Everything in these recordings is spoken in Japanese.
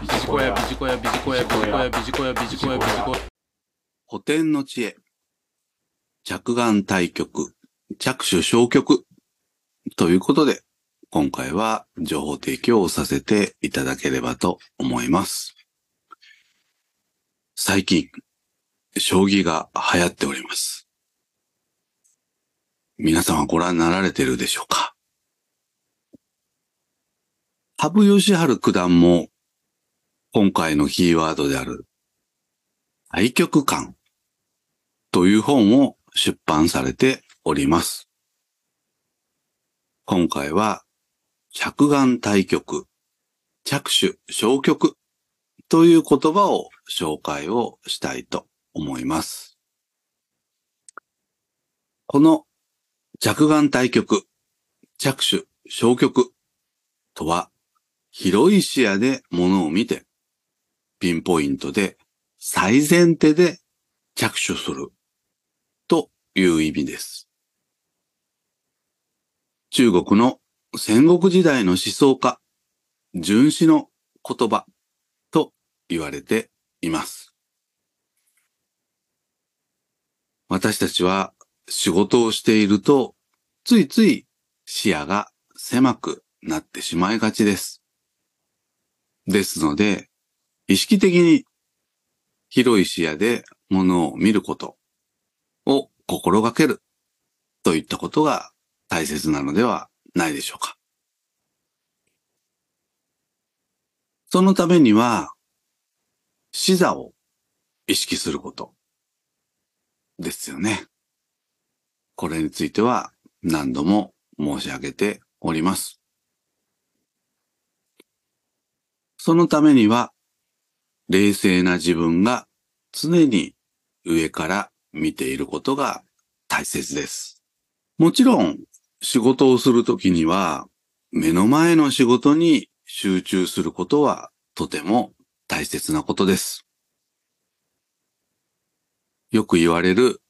ビジコヤビジコヤビジコヤビジコヤビジコヤビジコヤビジコヤ古典の知恵。着眼対局、着手消極。ということで、今回は情報提供をさせていただければと思います。最近、将棋が流行っております。皆様ご覧になられているでしょうか？羽生善治九段も、今回のキーワードである、対局観という本を出版されております。今回は、着眼対局、着手消極という言葉を紹介をしたいと思います。この着眼対局、着手消極とは、広い視野で物を見て、ピンポイントで最前提で着手するという意味です。中国の戦国時代の思想家、荀子の言葉と言われています。私たちは仕事をしていると、ついつい視野が狭くなってしまいがちです。ですので、意識的に広い視野で物を見ることを心がけるといったことが大切なのではないでしょうか。そのためには、視座を意識することですよね。これについては何度も申し上げております。そのためには、冷静な自分が常に上から見ていることが大切です。もちろん、仕事をするときには、目の前の仕事に集中することはとても大切なことです。よく言われる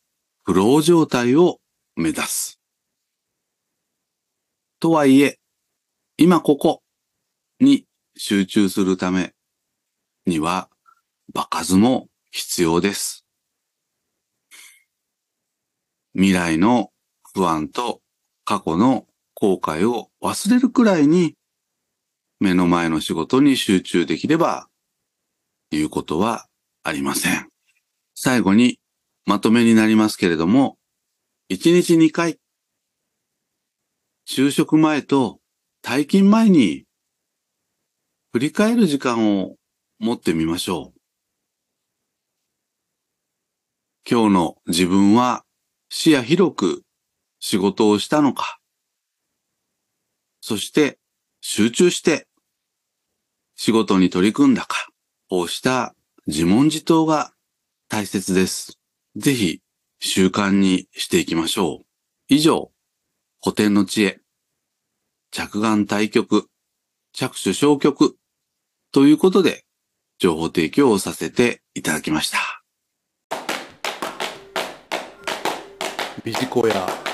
フロー状態を目指す。とはいえ、今ここに集中するためには、場数も必要です。未来の不安と過去の後悔を忘れるくらいに目の前の仕事に集中できれば言うことはありません。最後にまとめになりますけれども、1日2回、就職前と退勤前に振り返る時間を持ってみましょう。今日の自分は視野広く仕事をしたのか、そして集中して仕事に取り組んだか、こうした自問自答が大切です。ぜひ習慣にしていきましょう。以上、古典の知恵、着眼対局、着手消極ということで情報提供をさせていただきました。ビジコヤ